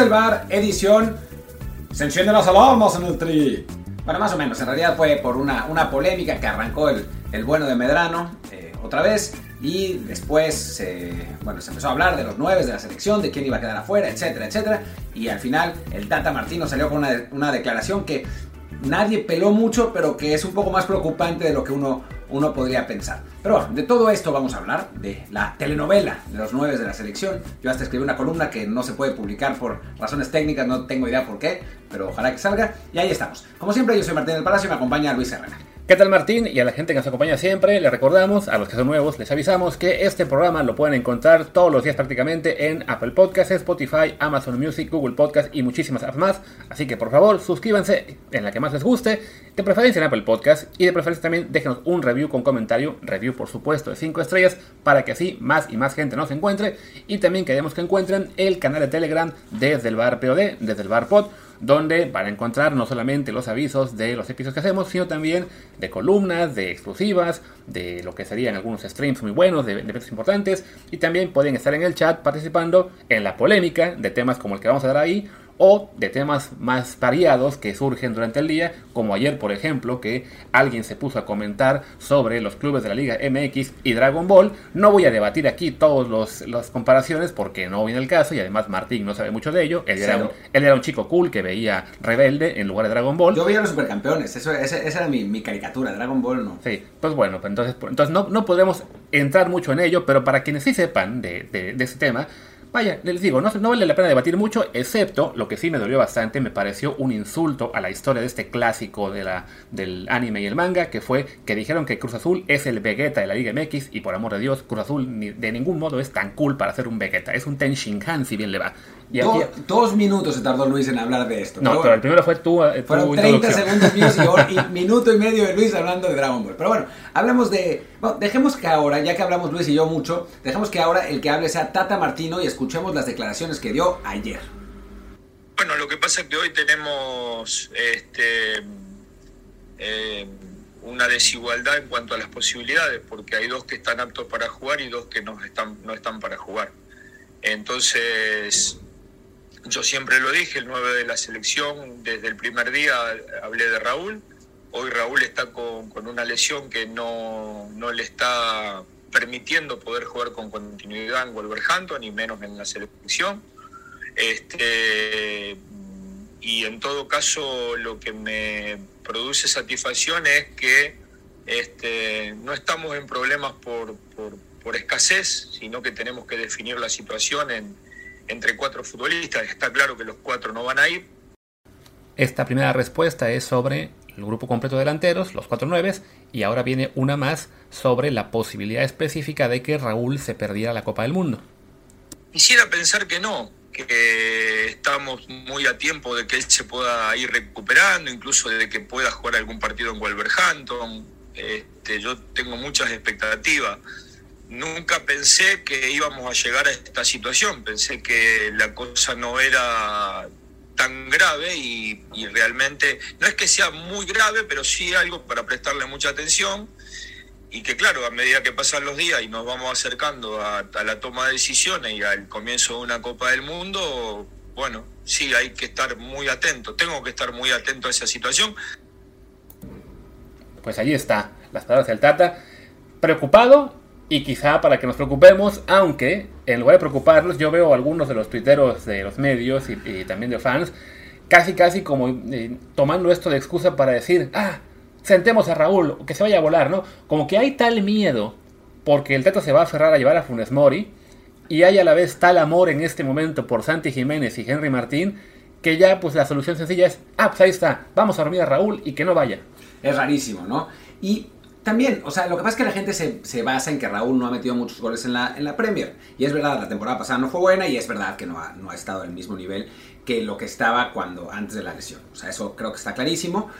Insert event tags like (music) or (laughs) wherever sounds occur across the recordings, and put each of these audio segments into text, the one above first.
El bar, edición. Se encienden las alarmas en el tri. Bueno, más o menos. En realidad fue por una, una polémica que arrancó el, el bueno de Medrano eh, otra vez. Y después bueno, se empezó a hablar de los nueve de la selección, de quién iba a quedar afuera, etcétera, etcétera. Y al final el Tata Martino salió con una, una declaración que nadie peló mucho, pero que es un poco más preocupante de lo que uno, uno podría pensar. Pero bueno, de todo esto vamos a hablar, de la telenovela de los nueve de la selección. Yo hasta escribí una columna que no se puede publicar por razones técnicas, no tengo idea por qué, pero ojalá que salga. Y ahí estamos. Como siempre, yo soy Martín del Palacio y me acompaña Luis Herrera. ¿Qué tal Martín? Y a la gente que nos acompaña siempre, les recordamos, a los que son nuevos, les avisamos que este programa lo pueden encontrar todos los días prácticamente en Apple Podcasts, Spotify, Amazon Music, Google Podcasts y muchísimas apps más. Así que por favor, suscríbanse en la que más les guste, de preferencia en Apple Podcasts y de preferencia también déjenos un review con comentario, review por supuesto de 5 estrellas, para que así más y más gente nos encuentre. Y también queremos que encuentren el canal de Telegram desde el bar POD, desde el bar Pod donde van a encontrar no solamente los avisos de los episodios que hacemos, sino también de columnas, de exclusivas, de lo que serían algunos streams muy buenos, de, eventos importantes, y también pueden estar en el chat participando en la polémica de temas como el que vamos a dar ahí, o de temas más variados que surgen durante el día, como ayer por ejemplo que alguien se puso a comentar sobre los clubes de la Liga MX y Dragon Ball. No voy a debatir aquí todas las comparaciones porque no viene el caso y además Martín no sabe mucho de ello. Él, era un, él era un, chico cool que veía Rebelde en lugar de Dragon Ball. Yo veía los supercampeones, eso, esa, era mi, caricatura, Dragon Ball no. Sí, pues bueno, pues entonces, entonces no, no podemos entrar mucho en ello, pero para quienes sí sepan de, de, de este tema, Vaya, les digo, no, vale la pena debatir mucho, excepto lo que sí me dolió bastante, me pareció un insulto a la historia de este clásico de la, del anime y el manga, que fue que dijeron que Cruz Azul es el Vegeta de la Liga MX, y por amor de Dios, Cruz Azul ni, de ningún modo es tan cool para ser un Vegeta, es un Ten Shinhan si bien le va. Y dos minutos se tardó Luis en hablar de esto. No, pero, el primero fue tú. Eh, fueron 30 segundos míos y, y, (laughs) minuto y medio de Luis hablando de Dragon Ball. Pero bueno, hablemos de. Bueno, dejemos que ahora, ya que hablamos Luis y yo mucho, dejemos que ahora el que hable sea Tata Martino y escuchemos las declaraciones que dio ayer. Bueno, lo que pasa es que hoy tenemos este, eh, una desigualdad en cuanto a las posibilidades, porque hay dos que están aptos para jugar y dos que no están, no están para jugar. Entonces, yo siempre lo dije, el 9 de la selección, desde el primer día hablé de Raúl. Hoy Raúl está con, una lesión que no, no, le está permitiendo poder jugar con continuidad en Wolverhampton, ni menos en la selección. Este, y en todo caso, lo que me produce satisfacción es que este, no estamos en problemas por, por, por escasez, sino que tenemos que definir la situación en entre cuatro futbolistas. Está claro que los cuatro no van a ir. Esta primera respuesta es sobre el grupo completo de delanteros, los cuatro nueves, y ahora viene una más sobre la posibilidad específica de que Raúl se perdiera la Copa del Mundo. Quisiera pensar que no, que estamos muy a tiempo de que él se pueda ir recuperando, incluso de que pueda jugar algún partido en Wolverhampton. Este, yo tengo muchas expectativas nunca pensé que íbamos a llegar a esta situación. Pensé que la cosa no era tan grave y, realmente no es que sea muy grave, pero sí algo para prestarle mucha atención y que claro, a medida que pasan los días y nos vamos acercando a, la toma de decisiones y al comienzo de una Copa del Mundo, bueno, sí hay que estar muy atento, tengo que estar muy atento a esa situación. Pues allí está, las palabras del Tata, preocupado y quizá para que nos preocupemos, aunque en lugar de preocuparnos, yo veo algunos de los tuiteros de los medios y, también de fans, casi casi como eh, tomando esto de excusa para decir, ah, sentemos a Raúl, que se vaya a volar, ¿no? Como que hay tal miedo porque el Tata se va a aferrar a llevar a Funes Mori y hay a la vez tal amor en este momento por Santi Jiménez y Henry Martín que ya pues la solución sencilla es, ah, pues ahí está, vamos a dormir a Raúl y que no vaya. Es rarísimo, ¿no? Y también, o sea, lo que pasa es que la gente se, se, basa en que Raúl no ha metido muchos goles en la, en la Premier. Y es verdad, la temporada pasada no fue buena y es verdad que no ha, no ha estado al mismo nivel que lo que estaba cuando antes de la lesión. O sea, eso creo que está clarísimo.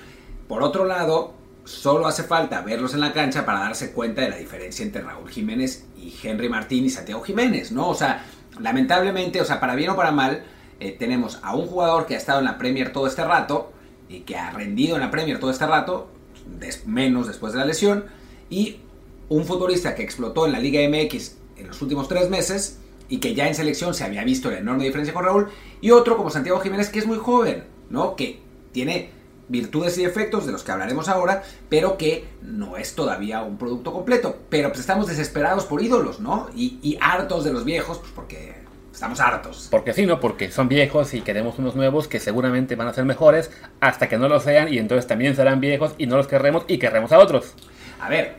Por otro lado, solo hace falta verlos en la cancha para darse cuenta de la diferencia entre Raúl Jiménez y Henry Martín y Santiago Jiménez, ¿no? O sea, lamentablemente, o sea, para bien o para mal, eh, tenemos a un jugador que ha estado en la Premier todo este rato y que ha rendido en la Premier todo este rato, menos después de la lesión, y un futbolista que explotó en la Liga MX en los últimos tres meses y que ya en selección se había visto la enorme diferencia con Raúl, y otro como Santiago Jiménez que es muy joven, ¿no? Que tiene virtudes y efectos de los que hablaremos ahora, pero que no es todavía un producto completo. Pero pues estamos desesperados por ídolos, ¿no? Y, y hartos de los viejos, pues porque estamos hartos. Porque sí, ¿no? Porque son viejos y queremos unos nuevos que seguramente van a ser mejores hasta que no lo sean y entonces también serán viejos y no los querremos y querremos a otros. A ver,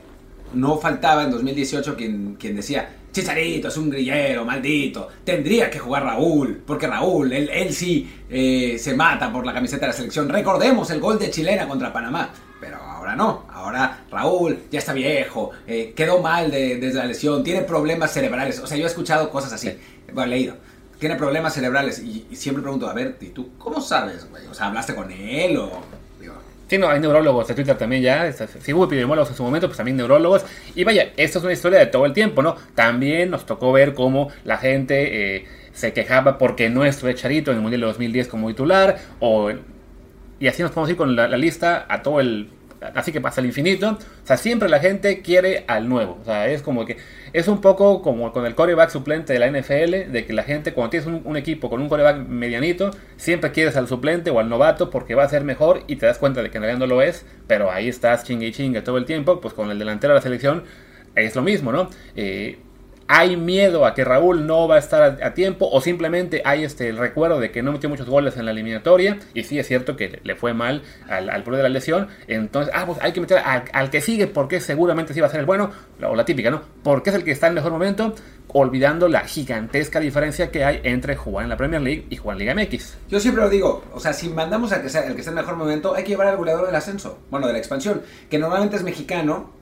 no faltaba en 2018 quien, quien decía, Chicharito es un grillero, maldito, tendría que jugar Raúl, porque Raúl, él, él sí eh, se mata por la camiseta de la selección. Recordemos el gol de Chilena contra Panamá, pero ahora no, ahora Raúl ya está viejo, eh, quedó mal de, desde la lesión, tiene problemas cerebrales, o sea, yo he escuchado cosas así, bueno, leído. Tiene problemas cerebrales y, siempre pregunto, a ver, ¿y tú cómo sabes, güey? O sea, ¿hablaste con él o...? Sí, no, hay neurólogos de Twitter también ya. Si hubo epidemiólogos en su momento, pues también neurólogos. Y vaya, esto es una historia de todo el tiempo, ¿no? También nos tocó ver cómo la gente eh, se quejaba porque no estuvo Charito en el Mundial de 2010 como titular. O, y así nos podemos ir con la, la lista a todo el así que pasa el infinito. O sea, siempre la gente quiere al nuevo. O sea, es como que es un poco como con el coreback suplente de la NFL, de que la gente cuando tienes un, equipo con un coreback medianito, siempre quieres al suplente o al novato porque va a ser mejor y te das cuenta de que en realidad no lo es, pero ahí estás chingue y chingue todo el tiempo, pues con el delantero de la selección es lo mismo, ¿no? Eh, hay miedo a que Raúl no va a estar a, tiempo o simplemente hay este el recuerdo de que no metió muchos goles en la eliminatoria y sí es cierto que le fue mal al, al de la lesión entonces ah pues hay que meter al, que sigue porque seguramente sí va a ser el bueno o la típica no porque es el que está en mejor momento olvidando la gigantesca diferencia que hay entre jugar en la Premier League y jugar en Liga MX yo siempre lo digo o sea si mandamos al que sea el que está en mejor momento hay que llevar al goleador del ascenso bueno de la expansión que normalmente es mexicano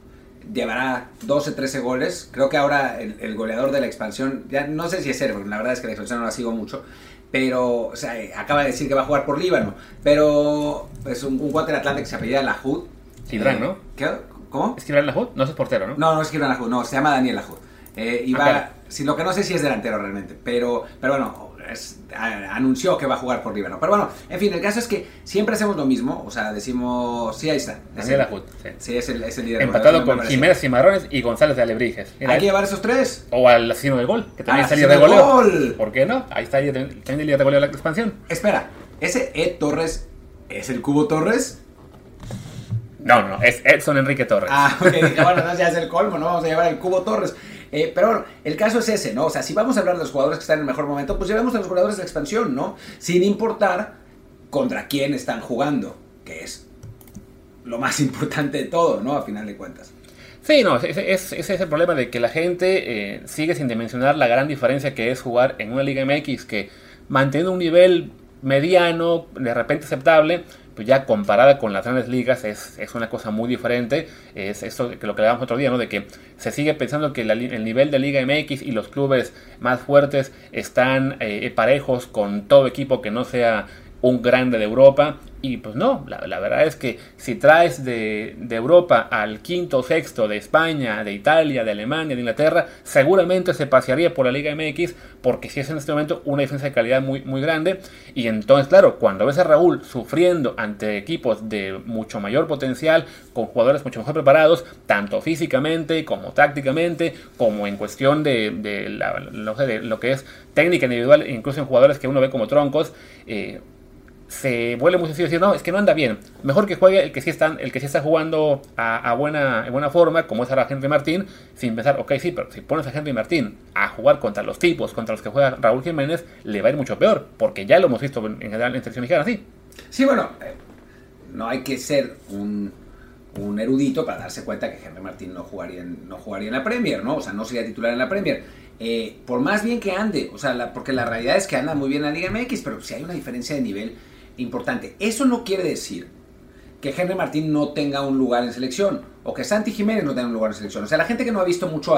llevará 12, 13 goles. Creo que ahora el, el, goleador de la expansión, ya no sé si es él, porque la verdad es que la expansión no la sigo mucho, pero, o sea, acaba de decir que va a jugar por Líbano, pero es un, un guante de Atlante que se apellida Lahoud. Gibran, eh, ¿no? ¿qué? ¿Cómo? ¿Es Gibran Lahoud? No es portero, ¿no? No, no es Gibran Lahoud, no, se llama Daniel Lahoud. Eh, y va, okay. si lo que no sé si es delantero realmente, pero, pero bueno, es, anunció que va a jugar por Líbano. Pero bueno, en fin, el caso es que siempre hacemos lo mismo. O sea, decimos, sí, ahí está. Daniel Ajut. Sí. sí, es, el, es el líder. Empatado con Jiménez Cimarrones y González de Alebrijes. Mira, Hay que llevar esos tres. O al asesino del gol, que también ah, salió de goleo. Gol. ¿Por qué no? Ahí está también el líder de goleo de la expansión. Espera, ¿ese Ed Torres es el Cubo Torres? No, no, es Edson Enrique Torres. Ah, ok, bueno, (laughs) no, ya es el colmo, ¿no? Vamos a llevar el Cubo Torres. Eh, pero bueno, el caso es ese, ¿no? O sea, si vamos a hablar de los jugadores que están en el mejor momento, pues llevamos a los jugadores de expansión, ¿no? Sin importar contra quién están jugando, que es lo más (laughs) importante de todo, ¿no? A final de cuentas. Sí, no, ese, es el problema de que la gente eh, sigue sin dimensionar la gran diferencia que es jugar en una Liga MX que manteniendo un nivel mediano, de repente aceptable, pues ya comparada con las grandes ligas es, es una cosa muy diferente. Es esto que lo que hablábamos otro día, ¿no? De que se sigue pensando que la, el nivel de Liga MX y los clubes más fuertes están eh, parejos con todo equipo que no sea un grande de Europa. Y pues no, la, verdad es que si traes de, de, Europa al quinto o sexto de España, de Italia, de Alemania, de Inglaterra, seguramente se pasearía por la Liga MX porque si es en este momento una diferencia de calidad muy, muy grande. Y entonces, claro, cuando ves a Raúl sufriendo ante equipos de mucho mayor potencial, con jugadores mucho mejor preparados, tanto físicamente como tácticamente, como en cuestión de, la, de lo que es técnica individual, incluso en jugadores que uno ve como troncos, eh, se vuelve muy sencillo decir, no, es que no anda bien. Mejor que juegue el que sí, están, el que sí está jugando a, buena, en buena forma, como es ahora Henry Martín, sin pensar, ok, sí, pero si pones a Henry Martín a jugar contra los tipos, contra los que juega Raúl Jiménez, le va a ir mucho peor, porque ya lo hemos visto en general en selección mexicana, sí. Sí, bueno, eh, no hay que ser un, un, erudito para darse cuenta que Henry Martín no jugaría, en, no jugaría en la Premier, ¿no? O sea, no sería titular en la Premier. eh, por más bien que ande, o sea, porque la realidad es que anda muy bien la Liga MX, pero si hay una diferencia de nivel importante. Eso no quiere decir que Henry Martín no tenga un lugar en selección o que Santi Jiménez no tenga un lugar en selección. O sea, la gente que no ha visto mucho.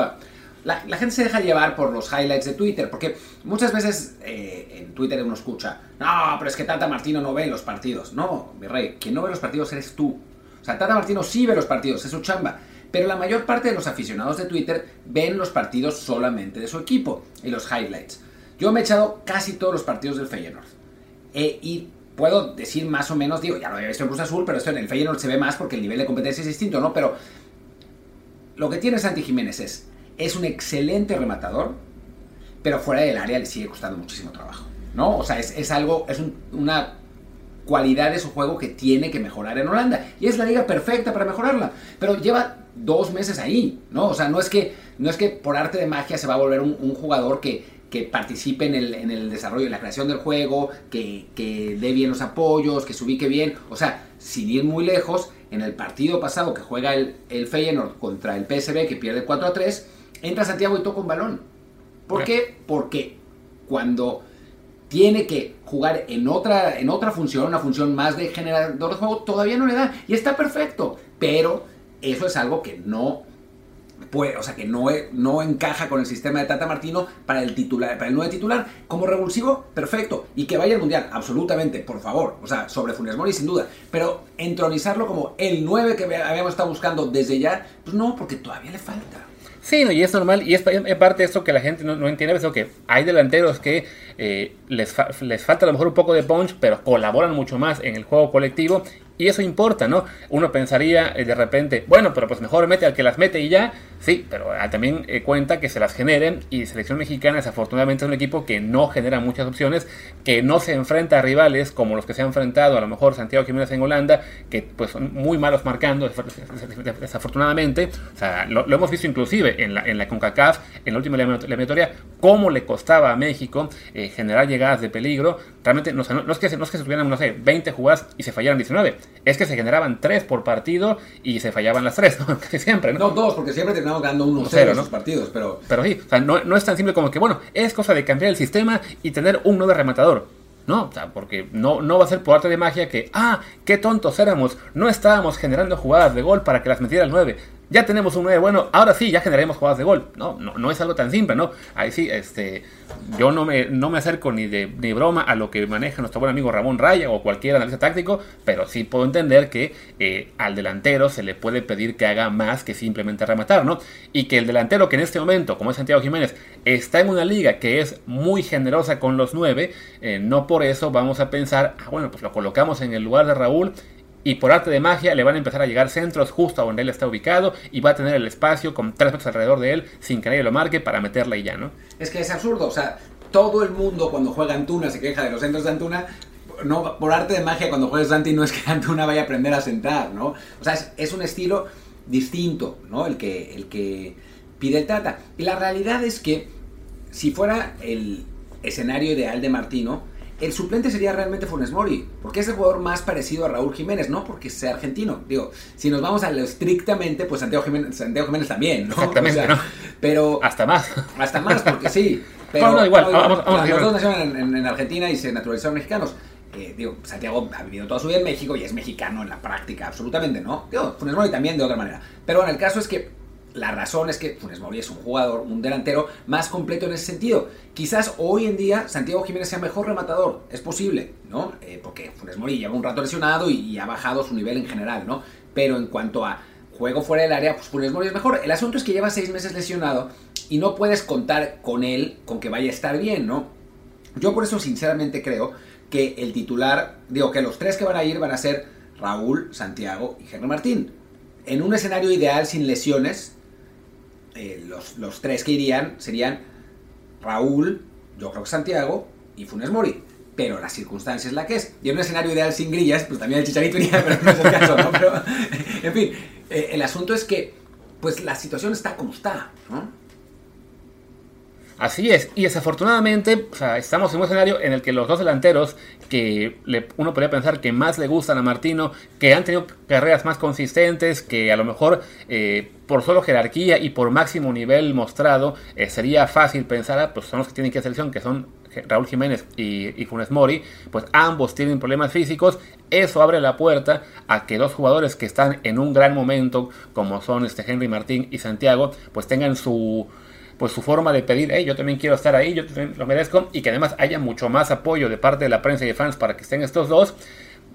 La, gente se deja llevar por los highlights de Twitter, porque muchas veces eh, en Twitter uno escucha, no, pero es que Tata Martino no ve los partidos. No, mi rey, quien no ve los partidos eres tú. O sea, Tata Martino sí ve los partidos, es su chamba. Pero la mayor parte de los aficionados de Twitter ven los partidos solamente de su equipo y los highlights. Yo me he echado casi todos los partidos del Feyenoord. Y puedo decir más o menos, digo, ya lo había visto en Cruz Azul, pero esto en el Feyenoord se ve más porque el nivel de competencia es distinto, ¿no? Pero lo que tiene Santi Jiménez es, es un excelente rematador, pero fuera del área le sigue costando muchísimo trabajo, ¿no? O sea, es, algo, es una cualidad de su juego que tiene que mejorar en Holanda. Y es la liga perfecta para mejorarla. Pero lleva dos meses ahí, ¿no? O sea, no es que, no es que por arte de magia se va a volver un jugador que, que participe en el, en el desarrollo y la creación del juego, que, que, dé bien los apoyos, que se ubique bien. O sea, sin ir muy lejos, en el partido pasado que juega el, el Feyenoord contra el PSV, que pierde 4 a 3, entra Santiago y toca un balón. ¿Por qué? Porque cuando tiene que jugar en otra, en otra función, una función más de generador de juego, todavía no le da. Y está perfecto. Pero eso es algo que no o sea, que no, no encaja con el sistema de Tata Martino para el titular, para el nuevo titular. Como revulsivo, perfecto. Y que vaya al Mundial, absolutamente, por favor. O sea, sobre Funes Mori sin duda. Pero entronizarlo como el 9 que habíamos estado buscando desde ya, pues no, porque todavía le falta. Sí, no, y es normal, y es, parte de esto que la gente no, entiende, es que hay delanteros que eh, les, les falta a lo mejor un poco de punch, pero colaboran mucho más en el juego colectivo, y eso importa, ¿no? Uno pensaría eh, de repente, bueno, pero pues mejor mete al que las mete y ya. Sí, pero ah, también eh, cuenta que se las generen y Selección Mexicana desafortunadamente es un equipo que no genera muchas opciones, que no se enfrenta a rivales como los que se han enfrentado a lo mejor Santiago Jiménez en Holanda, que pues son muy malos marcando desafortunadamente. O sea, lo, hemos visto inclusive en la, en la CONCACAF, en la última eliminatoria, cómo le costaba a México eh, generar llegadas de peligro. Realmente no, no, es que, no es que se tuvieran, no sé, 20 jugadas y se fallaran 19 es que se generaban tres por partido y se fallaban las tres, (laughs) ¿no? Casi siempre, ¿no? No, dos, porque siempre terminamos ganando 1-0 en los partidos, pero... Pero sí, o sea, no, no, es tan simple como que, bueno, es cosa de cambiar el sistema y tener un nuevo rematador. No, o sea, porque no, no va a ser por arte de magia que, ah, qué tontos éramos, no estábamos generando jugadas de gol para que las metiera el 9 ya tenemos un 9 bueno, ahora sí, ya generaremos jugadas de gol. No, no, no es algo tan simple, ¿no? Ahí sí, este, yo no me, no me acerco ni de ni broma a lo que maneja nuestro buen amigo Ramón Raya o cualquier analista táctico, pero sí puedo entender que eh, al delantero se le puede pedir que haga más que simplemente rematar, ¿no? Y que el delantero que en este momento, como es Santiago Jiménez, está en una liga que es muy generosa con los 9, eh, no por eso vamos a pensar, ah, bueno, pues lo colocamos en el lugar de Raúl y por arte de magia le van a empezar a llegar centros justo a donde él está ubicado y va a tener el espacio con tres metros alrededor de él sin que nadie lo marque para meterla y ya, ¿no? Es que es absurdo, o sea, todo el mundo cuando juega Antuna se queja de los centros de Antuna, no, por arte de magia cuando juegas Santi no es que (laughs) Antuna vaya a aprender a sentar, ¿no? O sea, es, un estilo distinto, ¿no? El que, el que pide el Tata. Y la realidad es que si fuera el escenario ideal de Martino, el suplente sería realmente Funes Mori, porque es el jugador más parecido a Raúl Jiménez, no porque sea argentino. Digo, si nos vamos a lo estrictamente, pues Santiago Jiménez, Santiago Jiménez también, ¿no? Exactamente, ¿no? Pero... Hasta más. Hasta más, porque sí. (laughs) Pero, no, igual, vamos, vamos, los dos nacieron en, Argentina y se naturalizaron mexicanos. Eh, digo, Santiago ha vivido toda su vida en México y es mexicano en la práctica, absolutamente, ¿no? Digo, Funes Mori también de otra manera. Pero bueno, el caso es que la razón es que Funes Mori es un jugador, un delantero más completo en ese sentido. Quizás hoy en día Santiago Jiménez sea mejor rematador, es posible, ¿no? Eh, porque Funes Mori lleva un rato lesionado y, ha bajado su nivel en general, ¿no? Pero en cuanto a juego fuera del área, pues Funes Mori es mejor. El asunto es que lleva seis meses lesionado y no puedes contar con él, con que vaya a estar bien, ¿no? Yo por eso sinceramente creo que el titular, digo que los tres que van a ir van a ser Raúl, Santiago y Henry Martín. En un escenario ideal sin lesiones, eh, los, tres que irían serían Raúl, yo creo que Santiago y Funes Mori. Pero la circunstancia es la que es. Y en un escenario ideal sin grillas, pues también el Chicharito iría, (laughs) pero no es el caso, ¿no? Pero, (laughs) en fin, eh, el asunto es que, pues la situación está como está, ¿no? Así es, y desafortunadamente o sea, estamos en un escenario en el que los dos delanteros que uno podría pensar que más le gustan a Martino, que han tenido carreras más consistentes, que a lo mejor eh, por solo jerarquía y por máximo nivel mostrado eh, sería fácil pensar, ah, pues son los que tienen que hacer selección, que son Raúl Jiménez y, y, Funes Mori, pues ambos tienen problemas físicos. Eso abre la puerta a que dos jugadores que están en un gran momento, como son este Henry Martín y Santiago, pues tengan su pues su forma de pedir, hey, yo también quiero estar ahí, yo también lo merezco, y que además haya mucho más apoyo de parte de la prensa y de fans para que estén estos dos.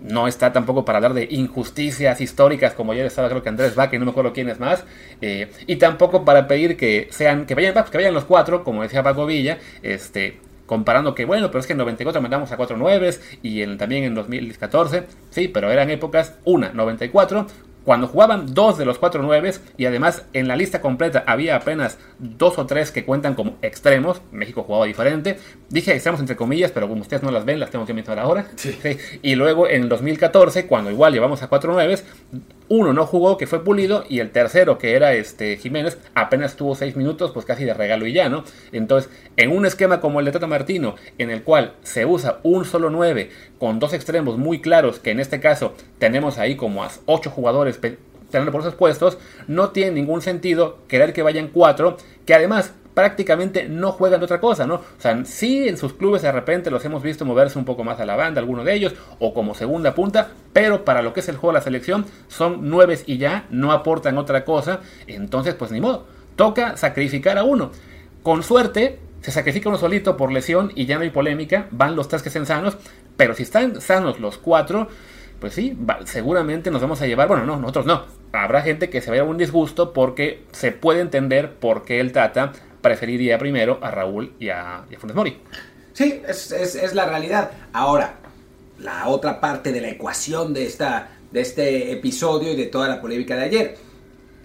No está tampoco para hablar de injusticias históricas, como ayer estaba creo que Andrés Va, que no me acuerdo quién es más, eh, y tampoco para pedir que sean, que vayan, que vayan los cuatro, como decía Paco Villa, este, comparando que, bueno, pero es que en 94 mandamos a 4 9 y también en 2014, sí, pero eran épocas, una, 94, cuando jugaban dos de los cuatro nueves y además en la lista completa había apenas dos o tres que cuentan como extremos, México jugaba diferente, dije extremos entre comillas, pero como ustedes no las ven, las tengo que mencionar ahora. Y luego en el 2014, cuando igual llevamos a cuatro nueves, uno no jugó, que fue Pulido, y el tercero, que era este Jiménez, apenas tuvo seis minutos, pues casi de regalo y ya, ¿no? Entonces, en un esquema como el de Tata Martino, en el cual se usa un solo 9 con dos extremos muy claros, que en este caso tenemos ahí como a ocho jugadores teniendo por esos puestos, no tiene ningún sentido querer que vayan cuatro, que además prácticamente no juegan de otra cosa, ¿no? O sea, sí en sus clubes de repente los hemos visto moverse un poco más a la banda, algunos de ellos, o como segunda punta, pero para lo que es el juego de la selección son nueve y ya, no aportan otra cosa, entonces pues ni modo, toca sacrificar a uno. Con suerte, se sacrifica uno solito por lesión y ya no hay polémica, van los tres que estén sanos, pero si están sanos los cuatro, pues sí, seguramente nos vamos a llevar, bueno, no, nosotros no, habrá gente que se vea un disgusto porque se puede entender por qué el Tata preferiría primero a Raúl y a, Funes Mori. Sí, es, la realidad. Ahora, la otra parte de la ecuación de, esta, de este episodio y de toda la polémica de ayer.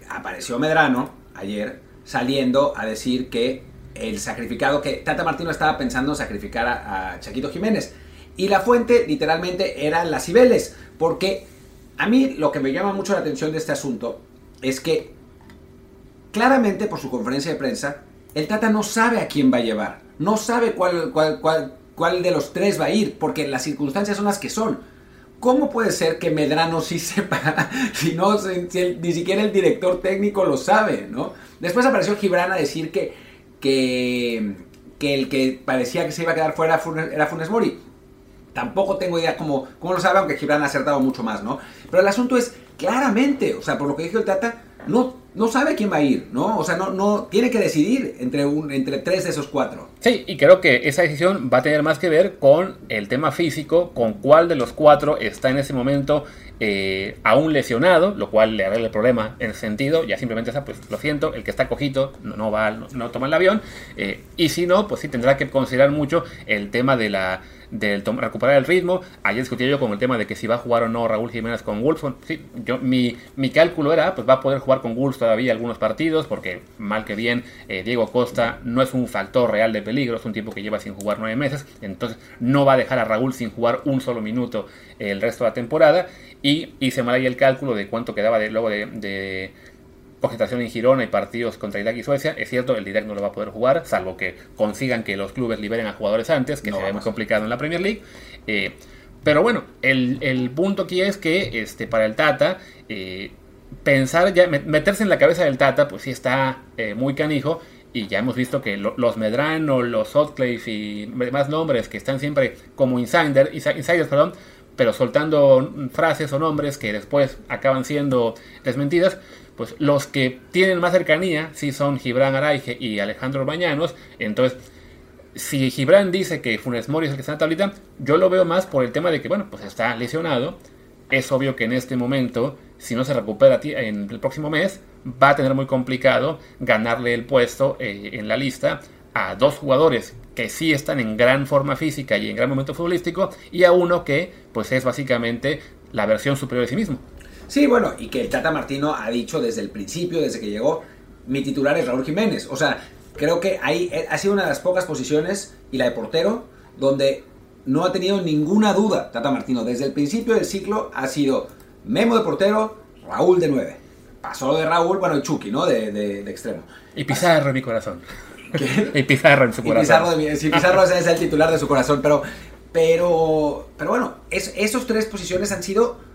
Apareció Medrano ayer saliendo a decir que el sacrificado, que Tata Martino estaba pensando sacrificar a, a Chaquito Jiménez. Y la fuente literalmente eran las Cibeles, porque a mí lo que me llama mucho la atención de este asunto es que claramente por su conferencia de prensa el Tata no sabe a quién va a llevar, no sabe cuál, de los tres va a ir, porque las circunstancias son las que son. ¿Cómo puede ser que Medrano sí (laughs) sepa, si no, ni siquiera el director técnico lo sabe, ¿no? Después apareció Gibran a decir que, que, que el que parecía que se iba a quedar fuera era Funes Mori. Tampoco tengo idea cómo, cómo lo sabe, aunque Gibran ha acertado mucho más, ¿no? Pero el asunto es, claramente, o sea, por lo que dijo el Tata, no, no sabe quién va a ir, ¿no? O sea, no, no tiene que decidir entre, un, entre tres de esos cuatro. Sí, y creo que esa decisión va a tener más que ver con el tema físico, con cuál de los cuatro está en ese momento eh, aún lesionado, lo cual le arregla el problema en sentido, ya simplemente está, pues lo siento, el que está cojito no, va, no, toma el avión, eh, y si no, pues sí tendrá que considerar mucho el tema de la del recuperar el ritmo. Ayer discutí yo con el tema de que si va a jugar o no Raúl Jiménez con Wolves. Sí, yo, mi, mi cálculo era, pues va a poder jugar con Wolves todavía algunos partidos, porque mal que bien, eh, Diego Costa no es un factor real de peligro, es un tiempo que lleva sin jugar nueve meses, entonces no va a dejar a Raúl sin jugar un solo minuto el resto de la temporada. Y hice mal ahí el cálculo de cuánto quedaba luego de concentración en Girona y partidos contra Irak y Suecia. Es cierto, el Direct no lo va a poder jugar, salvo que consigan que los clubes liberen a jugadores antes, que se ve muy complicado en la Premier League. Eh, pero bueno, el, punto aquí es que este, para el Tata, eh, pensar ya, meterse en la cabeza del Tata, pues sí está eh, muy canijo. Y ya hemos visto que los Medrano, los Sotcliffe y demás nombres que están siempre como insider, insiders, perdón, pero soltando frases o nombres que después acaban siendo desmentidas, pues los que tienen más cercanía sí son Gibran Araige y Alejandro Bañanos. Entonces, si Gibran dice que Funes Mori es el que está en la tablita, yo lo veo más por el tema de que, bueno, pues está lesionado. Es obvio que en este momento, si no se recupera en el próximo mes, va a tener muy complicado ganarle el puesto eh, en la lista a dos jugadores que sí están en gran forma física y en gran momento futbolístico y a uno que pues es básicamente la versión superior de sí mismo. Sí, bueno, y que el Tata Martino ha dicho desde el principio, desde que llegó, mi titular es Raúl Jiménez. O sea, creo que ahí eh, ha sido una de las pocas posiciones, y la de portero, donde no ha tenido ninguna duda Tata Martino. Desde el principio del ciclo ha sido Memo de portero, Raúl de 9. Pasó de Raúl, bueno, y Chucky, ¿no? De, de, extremo. Y Pizarro en mi corazón. (laughs) y Pizarro en su corazón. Pizarro, de, sí, Pizarro es el titular de su corazón, pero, pero, pero bueno, es, esos tres posiciones han sido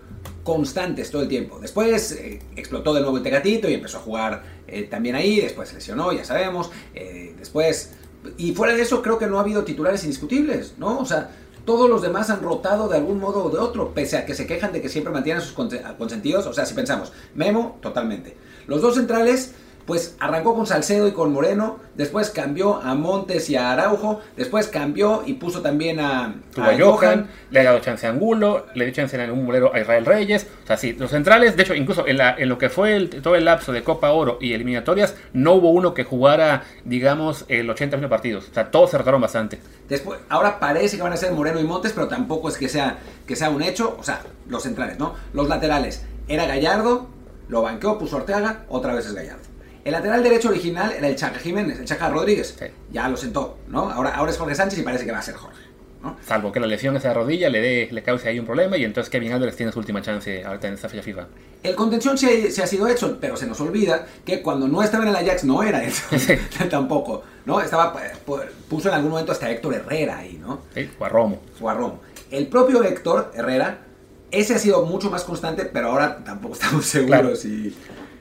constantes todo el tiempo. Después eh, explotó de nuevo el Tecatito y empezó a jugar eh, también ahí, después se lesionó, ya sabemos, eh, después... Y fuera de eso creo que no ha habido titulares indiscutibles, ¿no? O sea, todos los demás han rotado de algún modo o de otro, pese a que se quejan de que siempre mantienen sus consentidos. O sea, si pensamos, Memo, totalmente. Los dos centrales pues arrancó con Salcedo y con Moreno, después cambió a Montes y a Araujo, después cambió y puso también a, a Johan, le ha dado chance a Angulo, le dio chance en un bolero a Israel Reyes, o sea, sí, los centrales, de hecho, incluso en, la, en lo que fue todo el lapso de Copa Oro y eliminatorias, no hubo uno que jugara, digamos, el 80 de partidos, o sea, todos se rotaron bastante. Después, ahora parece que van a ser Moreno y Montes, pero tampoco es que sea, que sea un hecho, o sea, los centrales, ¿no? Los laterales, era Gallardo, lo banqueó, puso Ortega, otra vez es Gallardo. El lateral derecho original era el Chaca Jiménez, el Chaca Rodríguez. Ya lo sentó, ¿no? Ahora, ahora es Jorge Sánchez y parece que va a ser Jorge. ¿no? Salvo que la lesión esa rodilla le, dé, le cause ahí un problema y entonces Kevin Álvarez tiene su última chance ahorita en esta fecha FIFA. El contención se, se, ha sido hecho, pero se nos olvida que cuando no estaba en el Ajax no era eso. (laughs) (laughs) Tampoco, ¿no? Estaba, pues, puso en algún momento hasta Héctor Herrera ahí, ¿no? Sí, o a Romo. O a Romo. El propio Héctor Herrera, ese ha sido mucho más constante, pero ahora tampoco estamos (laughs) seguros claro. si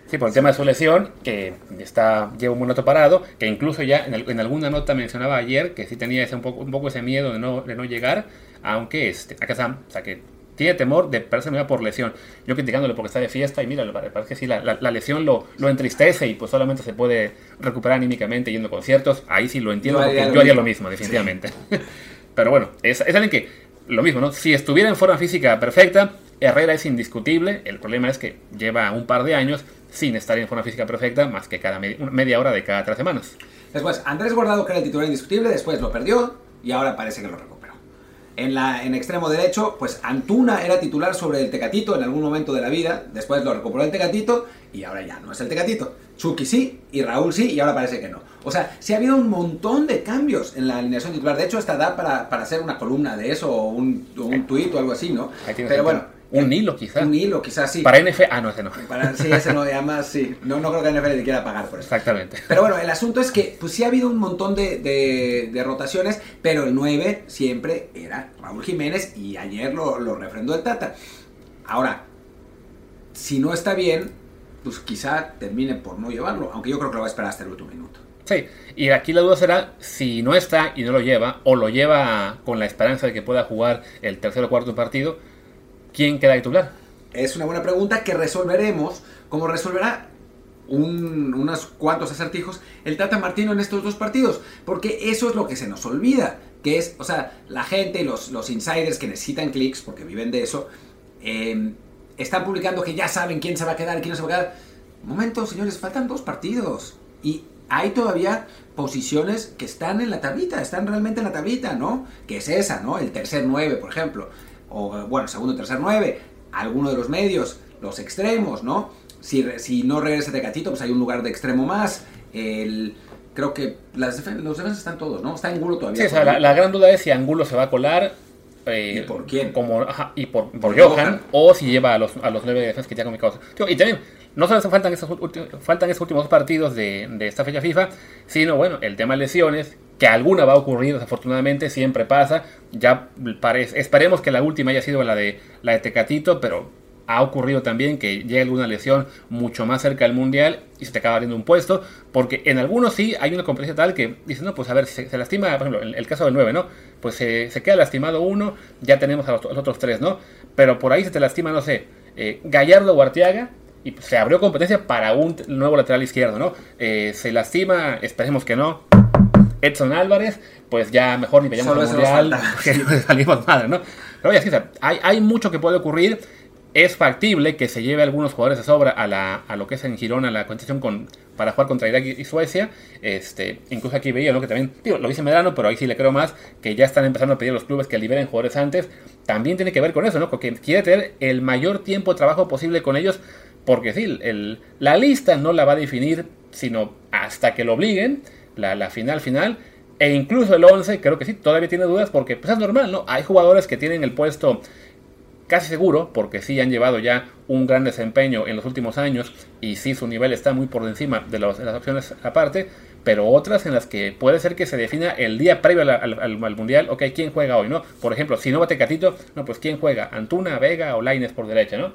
Sí, por el tema de su lesión, que está, lleva un buen rato parado, que incluso ya en, alguna nota mencionaba ayer que sí tenía ese, un, poco, un poco ese miedo de no, de no llegar, aunque este, acá está, o sea, que tiene temor de perderse por lesión. Yo criticándole porque está de fiesta y mira, parece que sí, la, la, lesión lo, lo, entristece y pues solamente se puede recuperar anímicamente yendo a conciertos. Ahí sí lo entiendo, porque yo haría lo mismo, definitivamente. (laughs) Pero bueno, es, es alguien que, lo mismo, ¿no? Si estuviera en forma física perfecta, Herrera es indiscutible. El problema es que lleva un par de años sin estar en forma física perfecta más que cada media hora de cada tres semanas. Después, Andrés Guardado, que era el titular indiscutible, después lo perdió y ahora parece que lo recuperó. En, la, en extremo derecho, pues Antuna era titular sobre el Tecatito en algún momento de la vida, después lo recuperó el Tecatito y ahora ya no es el Tecatito. Chucky sí y Raúl sí y ahora parece que no. O sea, sí ha habido un montón de cambios en la alineación titular. De hecho, hasta da para, para hacer una columna de eso o un, un tuit o algo así, ¿no? Pero bueno un hilo, quizás. Un hilo, quizás sí. Para NFL. Ah, no, ese no. Para, sí, ese no. Además, sí. No, no creo que NFL le quiera pagar por eso. Exactamente. Pero bueno, el asunto es que, pues sí ha habido un montón de, de, rotaciones, pero el 9 siempre era Raúl Jiménez y ayer lo, lo refrendó el Tata. Ahora, si no está bien, pues quizá termine por no llevarlo, aunque yo creo que lo va a esperar hasta el último minuto. Sí, y aquí la duda será si no está y no lo lleva, o lo lleva con la esperanza de que pueda jugar el tercer o cuarto partido ¿quién queda titular? Es una buena pregunta que resolveremos, como resolverá unos cuantos acertijos el Tata Martino en estos dos partidos, porque eso es lo que se nos olvida, que es, o sea, la gente, los, los insiders que necesitan clics, porque viven de eso, em, están publicando que ya saben quién se va a quedar, quién no se va a quedar. momento, señores, faltan dos partidos y hay todavía posiciones que están en la tablita, están realmente en la tablita, ¿no? Que es esa, ¿no? El tercer 9, por ejemplo o bueno, segundo, tercer 9, alguno de los medios, los extremos, ¿no? Si, si no regresa Tecatito, pues hay un lugar de extremo más. El, creo que las los defensas están todos, ¿no? Está Angulo todavía. Sí, o sea, la, gran duda es si Angulo se va a colar. Eh, ¿Y por quién? Como, y por, por, Johan, o si lleva a los, a los nueve defensas que ya comunicados. Y también, no solo faltan esos, faltan esos últimos partidos de, de, esta fecha FIFA, sino, bueno, el tema de lesiones, que alguna va a ocurrir, desafortunadamente, siempre pasa. Ya parece, esperemos que la última haya sido la de, la de Tecatito, pero ha ocurrido también que llegue alguna lesión mucho más cerca del mundial y se te acaba abriendo un puesto, porque en algunos sí hay una competencia tal que dicen, no, pues a ver, se, se lastima, por ejemplo, en el caso del 9, ¿no? Pues se, se queda lastimado uno, ya tenemos a los, otros tres, ¿no? Pero por ahí se te lastima, no sé, eh, Gallardo o y se abrió competencia para un nuevo lateral izquierdo, ¿no? Eh, se lastima, esperemos que no, Edson Álvarez, pues ya mejor ni veamos el mundial, porque (laughs) no salimos nada, ¿no? Pero oye, sí, hay, hay mucho que puede ocurrir. Es factible que se lleve algunos jugadores de sobra a, la, a lo que es en Girona la competición con, para jugar contra Irak y Suecia. Este, incluso aquí veía ¿no? que también, digo, lo dice Medrano, pero ahí sí le creo más, que ya están empezando a pedir a los clubes que liberen jugadores antes. También tiene que ver con eso, ¿no? Porque quiere tener el mayor tiempo de trabajo posible con ellos, porque sí, el, la lista no la va a definir, sino hasta que lo obliguen la, final final. E incluso el 11, creo que sí, todavía tiene dudas porque pues, es normal, ¿no? Hay jugadores que tienen el puesto casi seguro, porque sí han llevado ya un gran desempeño en los últimos años y sí su nivel está muy por encima de, las opciones aparte, pero otras en las que puede ser que se defina el día previo al, al, Mundial, ok, ¿quién juega hoy, no? Por ejemplo, si no bate Catito, no, pues ¿quién juega? ¿Antuna, Vega o Laines por derecha, no?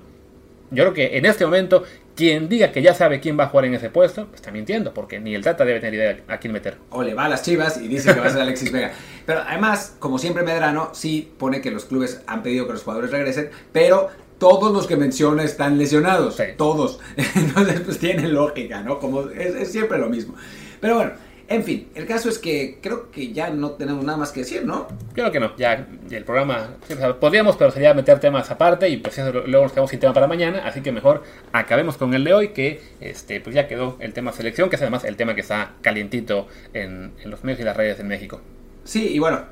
Yo creo que en este momento, quien diga que ya sabe quién va a jugar en ese puesto, está mintiendo, porque ni el Tata debe tener idea a quién meter. O le va a las chivas y dice que va a ser Alexis Vega. Pero además, como siempre Medrano, sí pone que los clubes han pedido que los jugadores regresen, pero todos los que menciona están lesionados. Todos. (laughs) Entonces, pues tiene lógica, ¿no? Como es, siempre lo mismo. Pero bueno, en fin, el caso es que creo que ya no tenemos nada más que decir, ¿no? Creo que no, ya el programa, podríamos, pero sería meter temas aparte y pues luego nos quedamos sin tema para mañana, así que mejor acabemos con el de hoy, que este, pues ya quedó el tema selección, que es además el tema que está calientito en, en los medios y las redes en México. Sí, y bueno,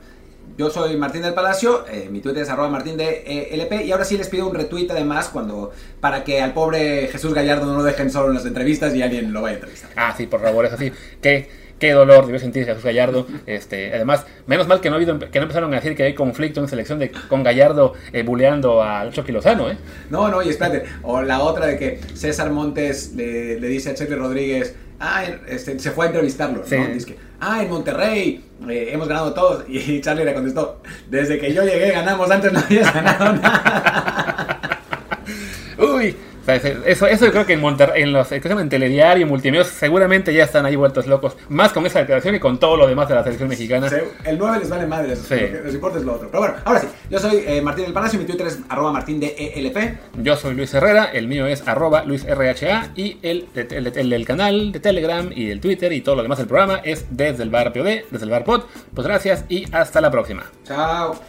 yo soy Martín del Palacio, eh, mi Twitter es arroba martín de eh, LP y ahora sí les pido un retweet además cuando para que al pobre Jesús Gallardo no lo dejen solo en las entrevistas y alguien lo vaya a entrevistar. Ah, sí, por favor, es así. Qué, qué dolor debe sentir Jesús Gallardo. Este, además, menos mal que no, habido, que no empezaron a decir que hay conflicto en selección de, con Gallardo eh, buleando al Chucky Lozano, ¿eh? No, no, y espérate. O la otra de que César Montes le, dice a Cheque Rodríguez, ah, este, se fue a entrevistarlo, ¿no? Dice que, ah, en Monterrey eh, hemos ganado todos. (laughs) Y Charlie le contestó, desde que yo llegué ganamos, antes no habías ganado nada. (laughs) Uy, eso, eso yo creo que en Monterrey, en los en telediario, multimedios, seguramente ya están ahí vueltos locos. Más con esa declaración y con todo lo demás de la selección mexicana. el 9 les vale madre, sí. lo que les importa es lo otro. Pero bueno, ahora sí, yo soy eh, Martín del Palacio, mi Twitter es arroba martín de ELP. Yo soy Luis Herrera, el mío es arroba luisrha y el, el, el, canal de Telegram y el Twitter y todo lo demás del programa es desde el bar POD, desde el bar POD. Pues gracias y hasta la próxima. Chao.